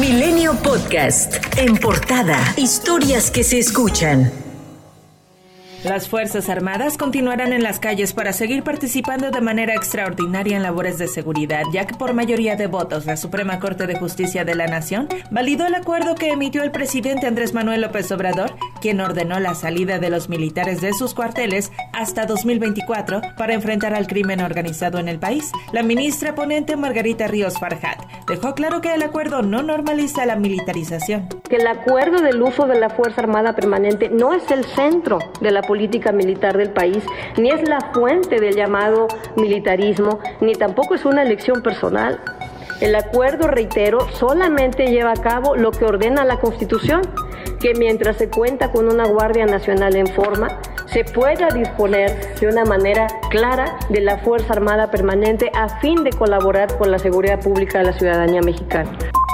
Milenio Podcast. En portada. Historias que se escuchan. Las Fuerzas Armadas continuarán en las calles para seguir participando de manera extraordinaria en labores de seguridad, ya que por mayoría de votos la Suprema Corte de Justicia de la Nación validó el acuerdo que emitió el presidente Andrés Manuel López Obrador, quien ordenó la salida de los militares de sus cuarteles hasta 2024 para enfrentar al crimen organizado en el país. La ministra ponente Margarita Ríos Farhat dejó claro que el acuerdo no normaliza la militarización. Que el acuerdo del uso de la Fuerza Armada Permanente no es el centro de la política militar del país, ni es la fuente del llamado militarismo, ni tampoco es una elección personal. El acuerdo, reitero, solamente lleva a cabo lo que ordena la Constitución, que mientras se cuenta con una Guardia Nacional en forma, se pueda disponer de una manera clara de la Fuerza Armada Permanente a fin de colaborar con la seguridad pública de la ciudadanía mexicana.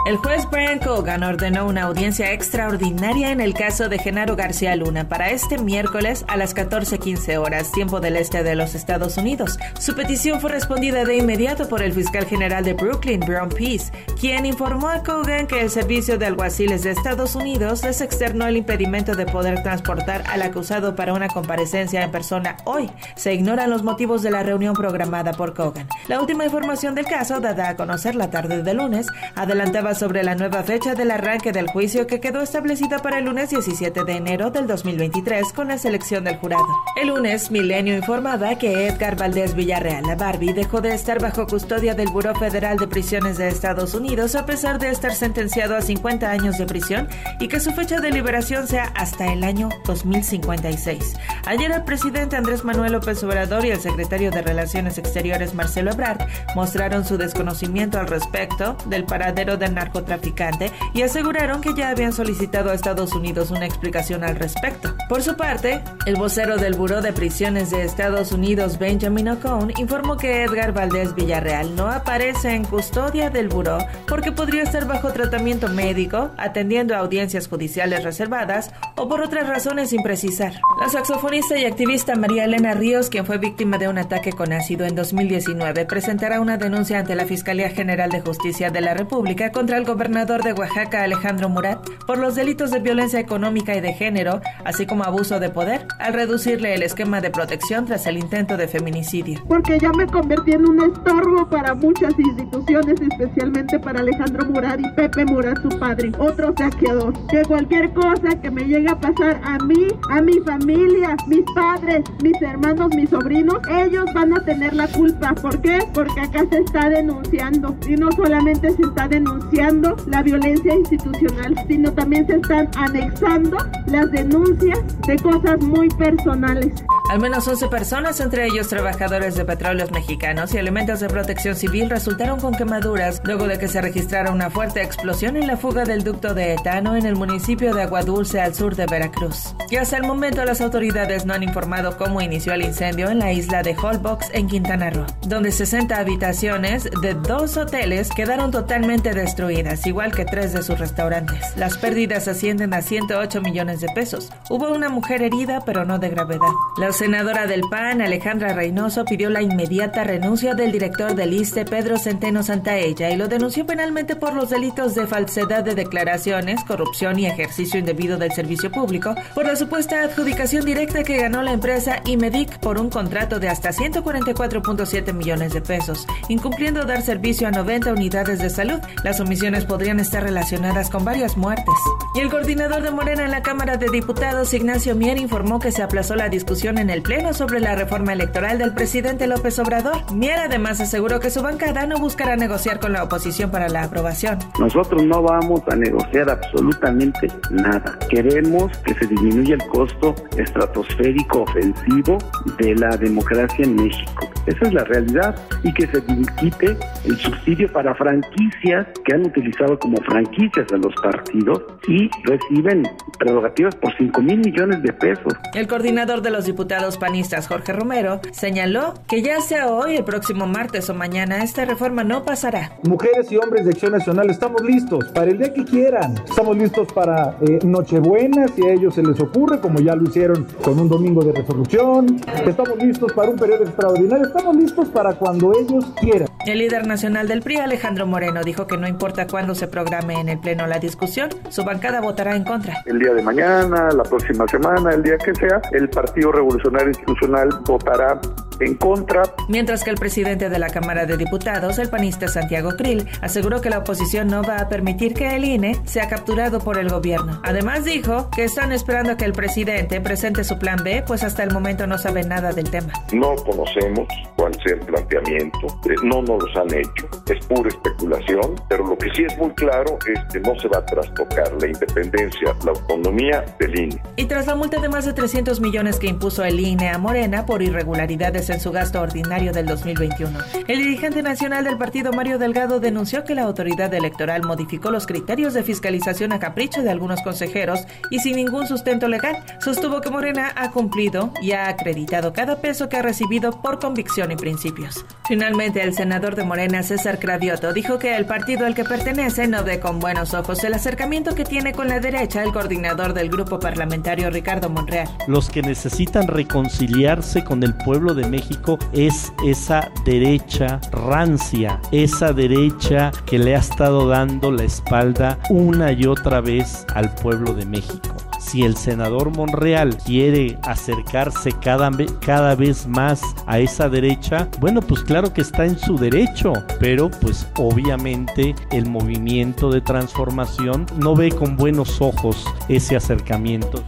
El juez Brian Cogan ordenó una audiencia extraordinaria en el caso de Genaro García Luna para este miércoles a las 14:15 horas, tiempo del este de los Estados Unidos. Su petición fue respondida de inmediato por el fiscal general de Brooklyn, Brown Peace, quien informó a Cogan que el servicio de alguaciles de Estados Unidos les externó el impedimento de poder transportar al acusado para una comparecencia en persona hoy. Se ignoran los motivos de la reunión programada por Cogan. La última información del caso, dada a conocer la tarde de lunes, adelantaba sobre la nueva fecha del arranque del juicio que quedó establecida para el lunes 17 de enero del 2023 con la selección del jurado. El lunes, Milenio informaba que Edgar Valdés Villarreal, la Barbie, dejó de estar bajo custodia del Buró Federal de Prisiones de Estados Unidos a pesar de estar sentenciado a 50 años de prisión y que su fecha de liberación sea hasta el año 2056. Ayer el presidente Andrés Manuel López Obrador y el secretario de Relaciones Exteriores Marcelo Ebrard mostraron su desconocimiento al respecto del paradero del narcotraficante y aseguraron que ya habían solicitado a Estados Unidos una explicación al respecto. Por su parte, el vocero del Buró de Prisiones de Estados Unidos, Benjamin O'Connor, informó que Edgar Valdés Villarreal no aparece en custodia del buró porque podría estar bajo tratamiento médico, atendiendo a audiencias judiciales reservadas o por otras razones sin precisar. La saxofonista y activista María Elena Ríos, quien fue víctima de un ataque con ácido en 2019, presentará una denuncia ante la Fiscalía General de Justicia de la República contra el gobernador de Oaxaca, Alejandro Murat, por los delitos de violencia económica y de género, así como abuso de poder, al reducirle el esquema de protección tras el intento de feminicidio. Porque ya me convertí en un estorbo para muchas instituciones, especialmente para Alejandro Murat y Pepe Murat, su padre, otro saqueador. Que cualquier cosa que me llegue a pasar a mí, a mi familia, mis padres, mis hermanos, mis sobrinos, ellos van a tener la culpa. ¿Por qué? Porque acá se está denunciando. Y no solamente se está denunciando, la violencia institucional, sino también se están anexando las denuncias de cosas muy personales. Al menos 11 personas, entre ellos trabajadores de petróleos mexicanos y elementos de protección civil, resultaron con quemaduras luego de que se registrara una fuerte explosión en la fuga del ducto de etano en el municipio de Aguadulce al sur de Veracruz. Y hasta el momento las autoridades no han informado cómo inició el incendio en la isla de Holbox en Quintana Roo, donde 60 habitaciones de dos hoteles quedaron totalmente destruidas igual que tres de sus restaurantes. Las pérdidas ascienden a 108 millones de pesos. Hubo una mujer herida, pero no de gravedad. La senadora del PAN, Alejandra Reynoso, pidió la inmediata renuncia del director del ISTE, Pedro Centeno Santaella, y lo denunció penalmente por los delitos de falsedad de declaraciones, corrupción y ejercicio indebido del servicio público, por la supuesta adjudicación directa que ganó la empresa Imedic por un contrato de hasta 144.7 millones de pesos, incumpliendo dar servicio a 90 unidades de salud. Las podrían estar relacionadas con varias muertes. Y el coordinador de Morena en la Cámara de Diputados, Ignacio Mier, informó que se aplazó la discusión en el Pleno sobre la reforma electoral del presidente López Obrador. Mier además aseguró que su bancada no buscará negociar con la oposición para la aprobación. Nosotros no vamos a negociar absolutamente nada. Queremos que se disminuya el costo estratosférico ofensivo de la democracia en México. Esa es la realidad y que se quite el subsidio para franquicias que han utilizado como franquicias a los partidos y reciben prerrogativas por 5 mil millones de pesos. El coordinador de los diputados diputados panistas Jorge Romero señaló que ya sea hoy, el próximo martes o mañana, esta reforma no pasará. Mujeres y hombres de Acción Nacional estamos listos para el día que quieran. Estamos listos para eh, Nochebuena, si a ellos se les ocurre, como ya lo hicieron con un domingo de resolución. Estamos listos para un periodo extraordinario. Estamos listos para cuando ellos quieran. El líder nacional del PRI, Alejandro Moreno, dijo que no importa cuándo se programe en el Pleno la discusión, su bancada votará en contra. El día de mañana, la próxima semana, el día que sea, el Partido Revolucionario Institucional votará en contra. Mientras que el presidente de la Cámara de Diputados, el panista Santiago Krill, aseguró que la oposición no va a permitir que el INE sea capturado por el gobierno. Además dijo que están esperando a que el presidente presente su plan B, pues hasta el momento no saben nada del tema. No conocemos cuál sea el planteamiento, eh, no nos los han hecho, es pura especulación, pero lo que sí es muy claro es que no se va a trastocar la independencia, la autonomía del INE. Y tras la multa de más de 300 millones que impuso el INE a Morena por irregularidades en su gasto ordinario del 2021. El dirigente nacional del partido Mario Delgado denunció que la autoridad electoral modificó los criterios de fiscalización a capricho de algunos consejeros y sin ningún sustento legal. Sostuvo que Morena ha cumplido y ha acreditado cada peso que ha recibido por convicción y principios. Finalmente, el senador de Morena, César Cravioto, dijo que el partido al que pertenece no ve con buenos ojos el acercamiento que tiene con la derecha el coordinador del grupo parlamentario Ricardo Monreal. Los que necesitan reconciliarse con el pueblo de México es esa derecha rancia, esa derecha que le ha estado dando la espalda una y otra vez al pueblo de México. Si el senador Monreal quiere acercarse cada, cada vez más a esa derecha, bueno, pues claro que está en su derecho, pero pues obviamente el movimiento de transformación no ve con buenos ojos ese acercamiento.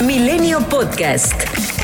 Milenio Podcast.